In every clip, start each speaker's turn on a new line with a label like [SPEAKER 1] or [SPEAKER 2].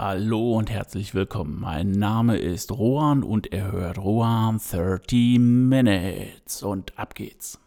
[SPEAKER 1] Hallo und herzlich willkommen. Mein Name ist Rohan und ihr hört Rohan 30 Minutes und ab geht's.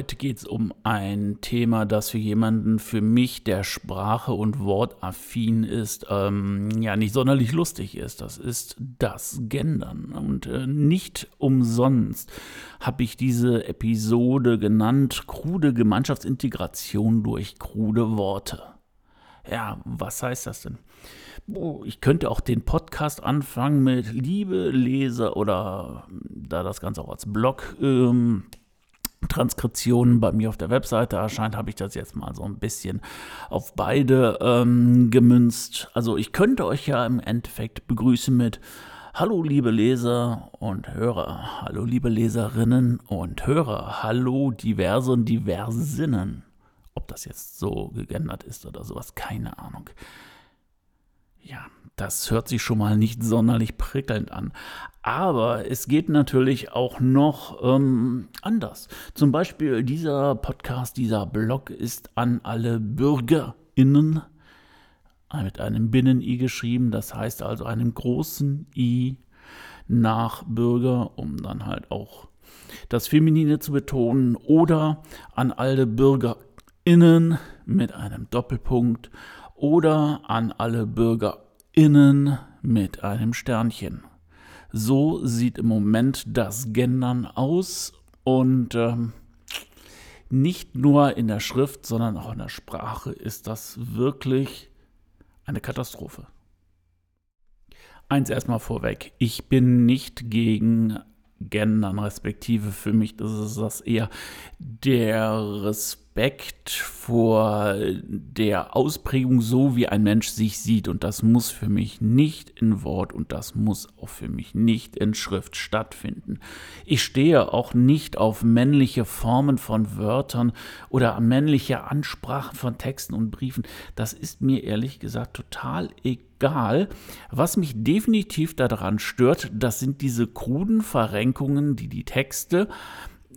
[SPEAKER 1] Heute geht es um ein Thema, das für jemanden, für mich, der Sprache und Wortaffin ist, ähm, ja nicht sonderlich lustig ist. Das ist das Gendern. Und äh, nicht umsonst habe ich diese Episode genannt, krude Gemeinschaftsintegration durch krude Worte. Ja, was heißt das denn? Ich könnte auch den Podcast anfangen mit Liebe Leser oder da das Ganze auch als Blog ähm, Transkriptionen bei mir auf der Webseite erscheint, habe ich das jetzt mal so ein bisschen auf beide ähm, gemünzt. Also ich könnte euch ja im Endeffekt begrüßen mit Hallo liebe Leser und Hörer, hallo liebe Leserinnen und Hörer, hallo diverse und Diversinnen. Ob das jetzt so geändert ist oder sowas, keine Ahnung. Ja, das hört sich schon mal nicht sonderlich prickelnd an. Aber es geht natürlich auch noch ähm, anders. Zum Beispiel dieser Podcast, dieser Blog ist an alle BürgerInnen mit einem Binnen-I geschrieben. Das heißt also einem großen I nach Bürger, um dann halt auch das Feminine zu betonen. Oder an alle BürgerInnen mit einem Doppelpunkt. Oder an alle BürgerInnen innen mit einem Sternchen. So sieht im Moment das Gendern aus und ähm, nicht nur in der Schrift, sondern auch in der Sprache ist das wirklich eine Katastrophe. Eins erstmal vorweg, ich bin nicht gegen Gendern, respektive für mich das ist das eher der Respekt Respekt vor der Ausprägung, so wie ein Mensch sich sieht. Und das muss für mich nicht in Wort und das muss auch für mich nicht in Schrift stattfinden. Ich stehe auch nicht auf männliche Formen von Wörtern oder männliche Ansprachen von Texten und Briefen. Das ist mir ehrlich gesagt total egal. Was mich definitiv daran stört, das sind diese kruden Verrenkungen, die die Texte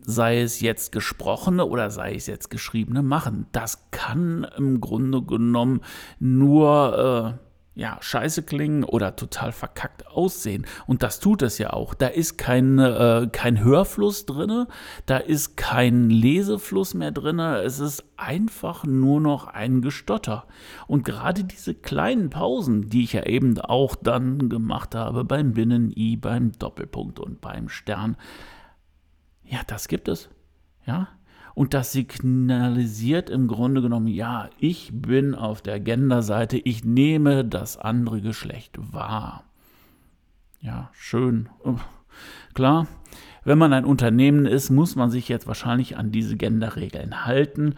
[SPEAKER 1] sei es jetzt gesprochene oder sei es jetzt geschriebene, machen. Das kann im Grunde genommen nur äh, ja, scheiße klingen oder total verkackt aussehen. Und das tut es ja auch. Da ist kein, äh, kein Hörfluss drin, da ist kein Lesefluss mehr drin, es ist einfach nur noch ein Gestotter. Und gerade diese kleinen Pausen, die ich ja eben auch dann gemacht habe beim Binnen-I, beim Doppelpunkt und beim Stern, ja, das gibt es. Ja. Und das signalisiert im Grunde genommen, ja, ich bin auf der Genderseite, ich nehme das andere Geschlecht wahr. Ja, schön. Klar, wenn man ein Unternehmen ist, muss man sich jetzt wahrscheinlich an diese Genderregeln halten.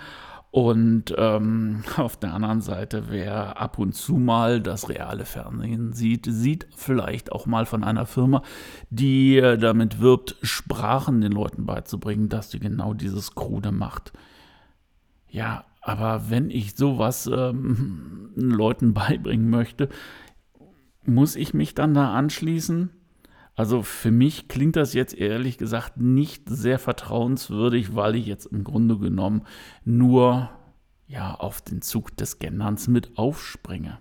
[SPEAKER 1] Und ähm, auf der anderen Seite, wer ab und zu mal das reale Fernsehen sieht, sieht vielleicht auch mal von einer Firma, die äh, damit wirbt, Sprachen den Leuten beizubringen, dass sie genau dieses Krude macht. Ja, aber wenn ich sowas ähm, Leuten beibringen möchte, muss ich mich dann da anschließen? Also für mich klingt das jetzt ehrlich gesagt nicht sehr vertrauenswürdig, weil ich jetzt im Grunde genommen nur ja auf den Zug des Genderns mit aufspringe.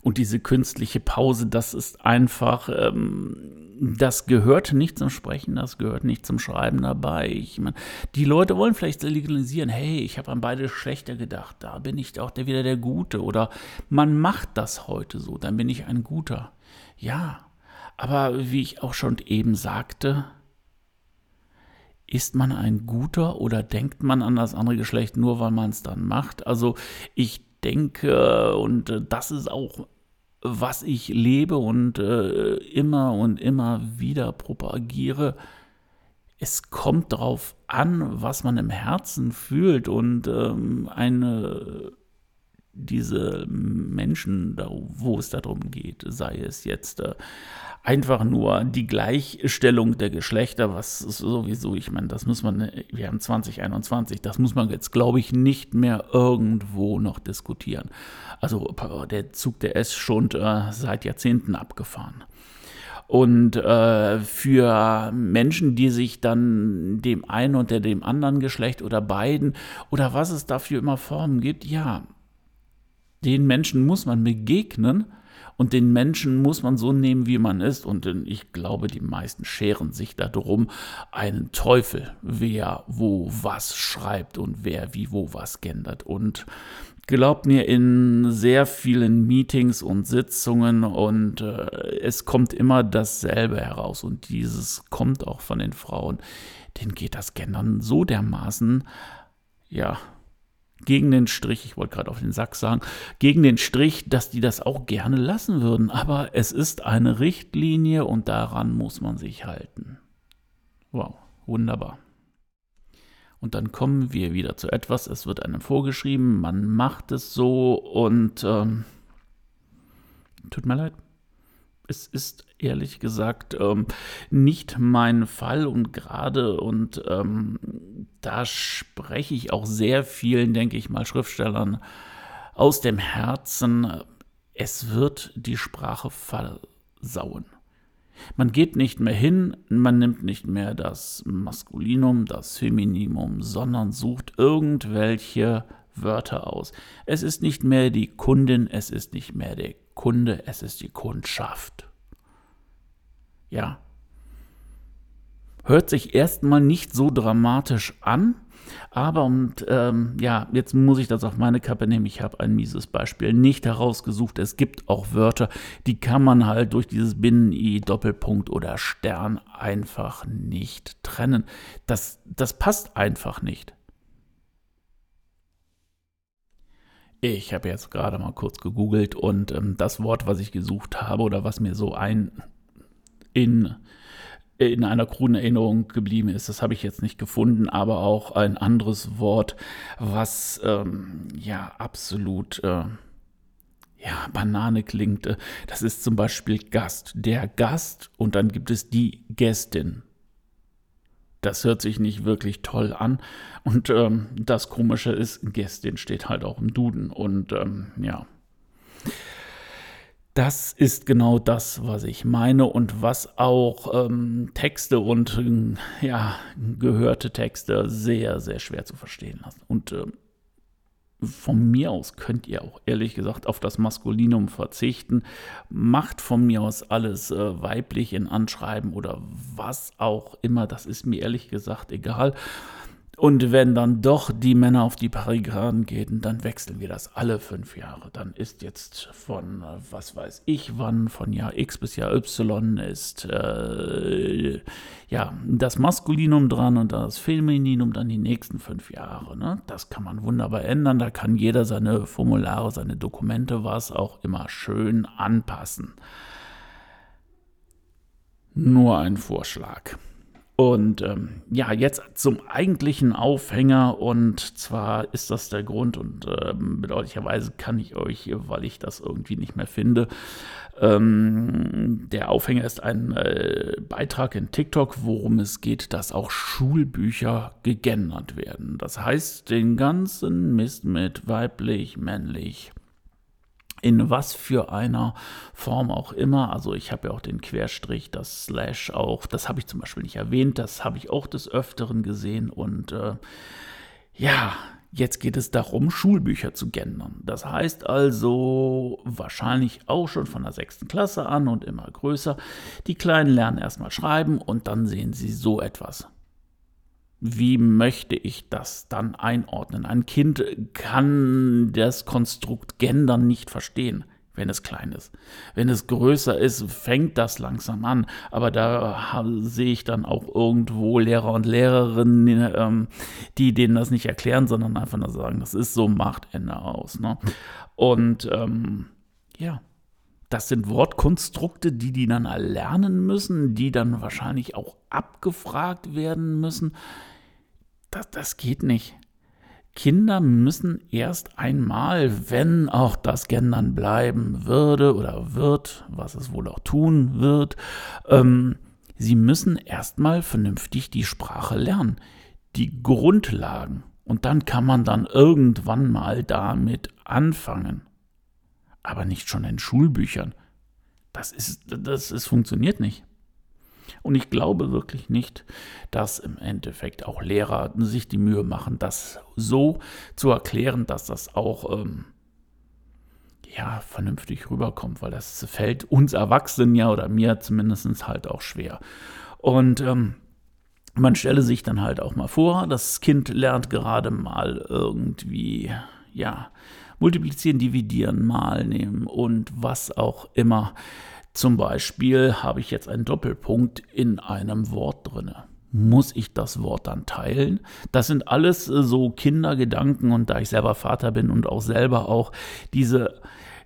[SPEAKER 1] Und diese künstliche Pause, das ist einfach, ähm, das gehört nicht zum Sprechen, das gehört nicht zum Schreiben dabei. Ich meine, die Leute wollen vielleicht legalisieren, hey, ich habe an beide schlechter gedacht, da bin ich auch der, wieder der Gute. Oder man macht das heute so, dann bin ich ein Guter. Ja, aber wie ich auch schon eben sagte, ist man ein guter oder denkt man an das andere Geschlecht nur, weil man es dann macht? Also ich denke, und äh, das ist auch, was ich lebe und äh, immer und immer wieder propagiere, es kommt darauf an, was man im Herzen fühlt und ähm, eine diese Menschen, wo es darum geht, sei es jetzt äh, einfach nur die Gleichstellung der Geschlechter, was sowieso, ich meine, das muss man, wir haben 2021, das muss man jetzt, glaube ich, nicht mehr irgendwo noch diskutieren. Also der Zug der ist schon äh, seit Jahrzehnten abgefahren. Und äh, für Menschen, die sich dann dem einen oder dem anderen Geschlecht oder beiden oder was es dafür immer Formen gibt, ja, den Menschen muss man begegnen und den Menschen muss man so nehmen, wie man ist. Und ich glaube, die meisten scheren sich darum, einen Teufel, wer wo was schreibt und wer wie wo was gendert. Und glaubt mir, in sehr vielen Meetings und Sitzungen und äh, es kommt immer dasselbe heraus. Und dieses kommt auch von den Frauen. Denen geht das Gendern so dermaßen, ja, gegen den Strich, ich wollte gerade auf den Sack sagen, gegen den Strich, dass die das auch gerne lassen würden. Aber es ist eine Richtlinie und daran muss man sich halten. Wow, wunderbar. Und dann kommen wir wieder zu etwas, es wird einem vorgeschrieben, man macht es so und ähm, tut mir leid, es ist ehrlich gesagt ähm, nicht mein Fall und gerade und ähm, da spreche ich auch sehr vielen, denke ich mal, Schriftstellern aus dem Herzen. Es wird die Sprache versauen. Man geht nicht mehr hin, man nimmt nicht mehr das Maskulinum, das Femininum, sondern sucht irgendwelche Wörter aus. Es ist nicht mehr die Kundin, es ist nicht mehr der Kunde, es ist die Kundschaft. Ja. Hört sich erstmal nicht so dramatisch an, aber und ähm, ja, jetzt muss ich das auf meine Kappe nehmen. Ich habe ein mieses Beispiel nicht herausgesucht. Es gibt auch Wörter, die kann man halt durch dieses Binnen-I, Doppelpunkt oder Stern einfach nicht trennen. Das, das passt einfach nicht. Ich habe jetzt gerade mal kurz gegoogelt und ähm, das Wort, was ich gesucht habe oder was mir so ein in, in einer kruden Erinnerung geblieben ist, das habe ich jetzt nicht gefunden, aber auch ein anderes Wort, was ähm, ja absolut äh, ja, Banane klingt. Äh, das ist zum Beispiel Gast. Der Gast und dann gibt es die Gästin das hört sich nicht wirklich toll an. Und ähm, das Komische ist, Gästin steht halt auch im Duden. Und ähm, ja, das ist genau das, was ich meine und was auch ähm, Texte und ja, gehörte Texte sehr, sehr schwer zu verstehen lassen. Und ähm, von mir aus könnt ihr auch ehrlich gesagt auf das Maskulinum verzichten. Macht von mir aus alles äh, weiblich in Anschreiben oder was auch immer. Das ist mir ehrlich gesagt egal. Und wenn dann doch die Männer auf die Barrikaden gehen, dann wechseln wir das alle fünf Jahre. Dann ist jetzt von, was weiß ich wann, von Jahr X bis Jahr Y ist äh, ja das Maskulinum dran und das Femininum dann die nächsten fünf Jahre. Ne? Das kann man wunderbar ändern. Da kann jeder seine Formulare, seine Dokumente, was auch immer schön anpassen. Nur ein Vorschlag. Und ähm, ja, jetzt zum eigentlichen Aufhänger und zwar ist das der Grund und ähm, bedauerlicherweise kann ich euch, weil ich das irgendwie nicht mehr finde, ähm, der Aufhänger ist ein äh, Beitrag in TikTok, worum es geht, dass auch Schulbücher gegendert werden. Das heißt, den ganzen Mist mit weiblich, männlich, in was für einer Form auch immer. Also ich habe ja auch den Querstrich, das Slash auch, das habe ich zum Beispiel nicht erwähnt, das habe ich auch des Öfteren gesehen und äh, ja, jetzt geht es darum, Schulbücher zu gendern. Das heißt also wahrscheinlich auch schon von der sechsten Klasse an und immer größer. Die Kleinen lernen erstmal schreiben und dann sehen sie so etwas wie möchte ich das dann einordnen? Ein Kind kann das Konstrukt Gendern nicht verstehen, wenn es klein ist. Wenn es größer ist, fängt das langsam an. Aber da sehe ich dann auch irgendwo Lehrer und Lehrerinnen, ähm, die denen das nicht erklären, sondern einfach nur sagen, das ist so, macht Ende aus. Ne? Und ähm, ja, das sind Wortkonstrukte, die die dann erlernen müssen, die dann wahrscheinlich auch abgefragt werden müssen. Das, das geht nicht. Kinder müssen erst einmal, wenn auch das Gendern bleiben würde oder wird, was es wohl auch tun wird, ähm, sie müssen erstmal vernünftig die Sprache lernen, die Grundlagen. Und dann kann man dann irgendwann mal damit anfangen. Aber nicht schon in Schulbüchern. Das ist, das ist, funktioniert nicht. Und ich glaube wirklich nicht, dass im Endeffekt auch Lehrer sich die Mühe machen, das so zu erklären, dass das auch ähm, ja, vernünftig rüberkommt, weil das fällt uns Erwachsenen ja oder mir zumindest halt auch schwer. Und ähm, man stelle sich dann halt auch mal vor, das Kind lernt gerade mal irgendwie, ja, multiplizieren, dividieren, mal nehmen und was auch immer. Zum Beispiel habe ich jetzt einen Doppelpunkt in einem Wort drin. Muss ich das Wort dann teilen? Das sind alles äh, so Kindergedanken und da ich selber Vater bin und auch selber auch diese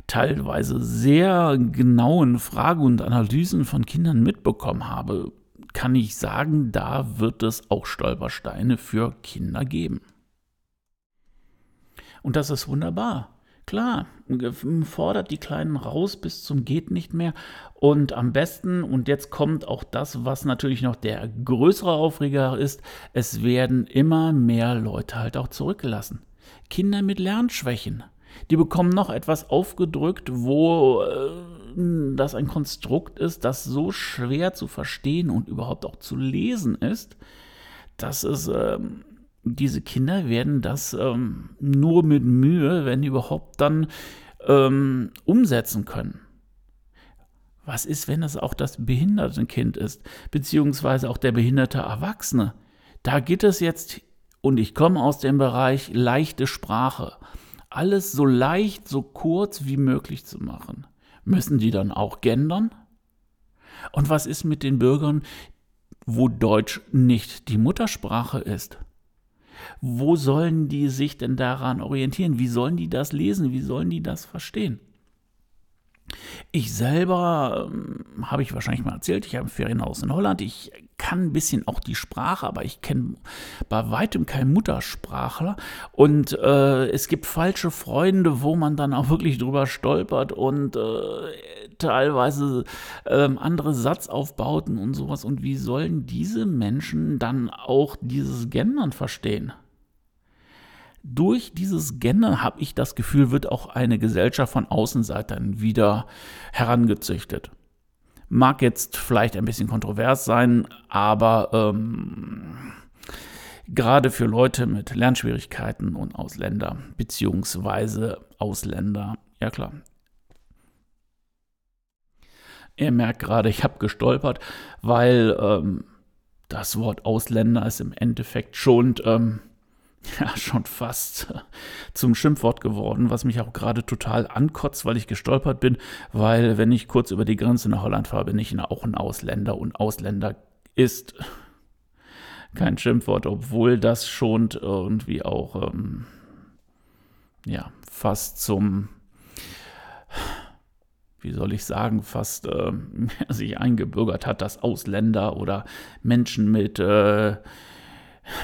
[SPEAKER 1] teilweise sehr genauen Fragen und Analysen von Kindern mitbekommen habe, kann ich sagen, da wird es auch Stolpersteine für Kinder geben. Und das ist wunderbar. Klar, fordert die Kleinen raus bis zum geht nicht mehr. Und am besten, und jetzt kommt auch das, was natürlich noch der größere Aufreger ist, es werden immer mehr Leute halt auch zurückgelassen. Kinder mit Lernschwächen. Die bekommen noch etwas aufgedrückt, wo äh, das ein Konstrukt ist, das so schwer zu verstehen und überhaupt auch zu lesen ist, dass es äh, diese Kinder werden das ähm, nur mit Mühe, wenn überhaupt, dann ähm, umsetzen können. Was ist, wenn es auch das behinderte Kind ist, beziehungsweise auch der behinderte Erwachsene? Da geht es jetzt, und ich komme aus dem Bereich leichte Sprache, alles so leicht, so kurz wie möglich zu machen. Müssen die dann auch gendern? Und was ist mit den Bürgern, wo Deutsch nicht die Muttersprache ist? Wo sollen die sich denn daran orientieren? Wie sollen die das lesen? Wie sollen die das verstehen? Ich selber, ähm, habe ich wahrscheinlich mal erzählt, ich habe ein Ferienhaus in Holland. Ich kann ein bisschen auch die Sprache, aber ich kenne bei weitem keinen Muttersprachler. Und äh, es gibt falsche Freunde, wo man dann auch wirklich drüber stolpert und äh, teilweise äh, andere Satzaufbauten und sowas. Und wie sollen diese Menschen dann auch dieses Gendern verstehen? durch dieses Gendern habe ich das Gefühl, wird auch eine Gesellschaft von Außenseitern wieder herangezüchtet. Mag jetzt vielleicht ein bisschen kontrovers sein, aber ähm, gerade für Leute mit Lernschwierigkeiten und Ausländer, beziehungsweise Ausländer, ja klar. Ihr merkt gerade, ich habe gestolpert, weil ähm, das Wort Ausländer ist im Endeffekt schon ähm, ja schon fast zum Schimpfwort geworden, was mich auch gerade total ankotzt, weil ich gestolpert bin, weil wenn ich kurz über die Grenze nach Holland fahre, bin ich auch ein Ausländer und Ausländer ist kein Schimpfwort, obwohl das schon irgendwie auch ähm, ja fast zum wie soll ich sagen, fast äh, sich eingebürgert hat, dass Ausländer oder Menschen mit äh,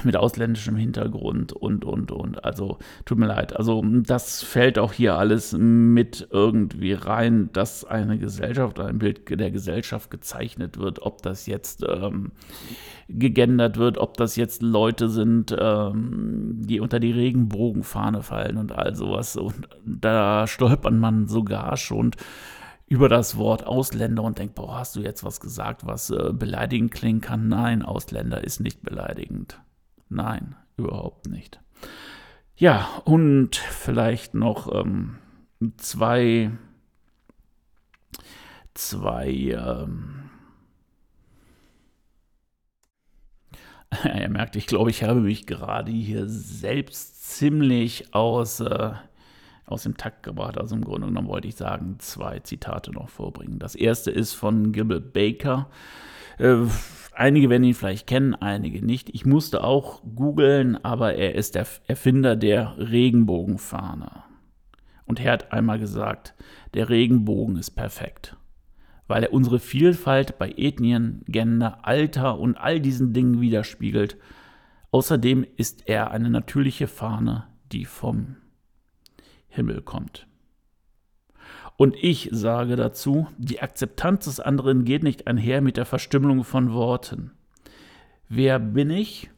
[SPEAKER 1] mit ausländischem Hintergrund und, und, und. Also tut mir leid. Also das fällt auch hier alles mit irgendwie rein, dass eine Gesellschaft, ein Bild der Gesellschaft gezeichnet wird, ob das jetzt ähm, gegendert wird, ob das jetzt Leute sind, ähm, die unter die Regenbogenfahne fallen und all sowas. Und da stolpert man sogar schon über das Wort Ausländer und denkt, boah, hast du jetzt was gesagt, was äh, beleidigend klingen kann? Nein, Ausländer ist nicht beleidigend. Nein, überhaupt nicht. Ja, und vielleicht noch ähm, zwei, zwei, ähm, ihr merkt, ich glaube, ich habe mich gerade hier selbst ziemlich aus, äh, aus dem Takt gebracht. Also im Grunde genommen wollte ich sagen, zwei Zitate noch vorbringen. Das erste ist von Gilbert Baker. Äh, einige werden ihn vielleicht kennen, einige nicht. Ich musste auch googeln, aber er ist der Erfinder der Regenbogenfahne. Und er hat einmal gesagt, der Regenbogen ist perfekt, weil er unsere Vielfalt bei Ethnien, Gender, Alter und all diesen Dingen widerspiegelt. Außerdem ist er eine natürliche Fahne, die vom Himmel kommt. Und ich sage dazu, die Akzeptanz des anderen geht nicht einher mit der Verstümmelung von Worten. Wer bin ich?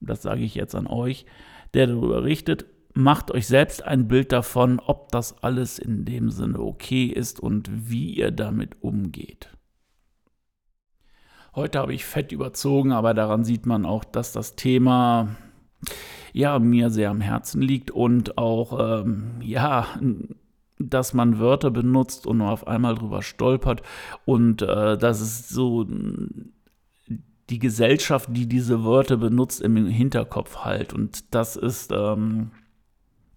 [SPEAKER 1] Das sage ich jetzt an euch, der darüber richtet. Macht euch selbst ein Bild davon, ob das alles in dem Sinne okay ist und wie ihr damit umgeht. Heute habe ich fett überzogen, aber daran sieht man auch, dass das Thema ja mir sehr am Herzen liegt und auch ähm, ja dass man Wörter benutzt und nur auf einmal drüber stolpert und äh, dass es so die Gesellschaft, die diese Wörter benutzt, im Hinterkopf halt. Und das ist, ähm,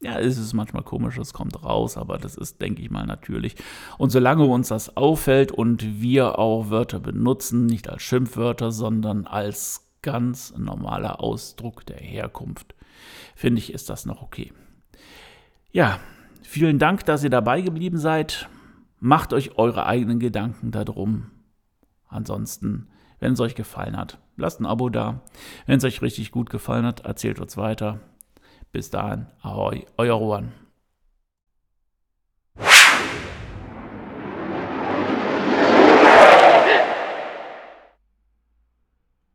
[SPEAKER 1] ja, es ist manchmal komisch, es kommt raus, aber das ist, denke ich mal, natürlich. Und solange uns das auffällt und wir auch Wörter benutzen, nicht als Schimpfwörter, sondern als ganz normaler Ausdruck der Herkunft, finde ich, ist das noch okay. Ja, vielen Dank, dass ihr dabei geblieben seid. Macht euch eure eigenen Gedanken darum. Ansonsten wenn es euch gefallen hat, lasst ein Abo da. Wenn es euch richtig gut gefallen hat, erzählt uns weiter. Bis dahin, ahoi, euer Juan.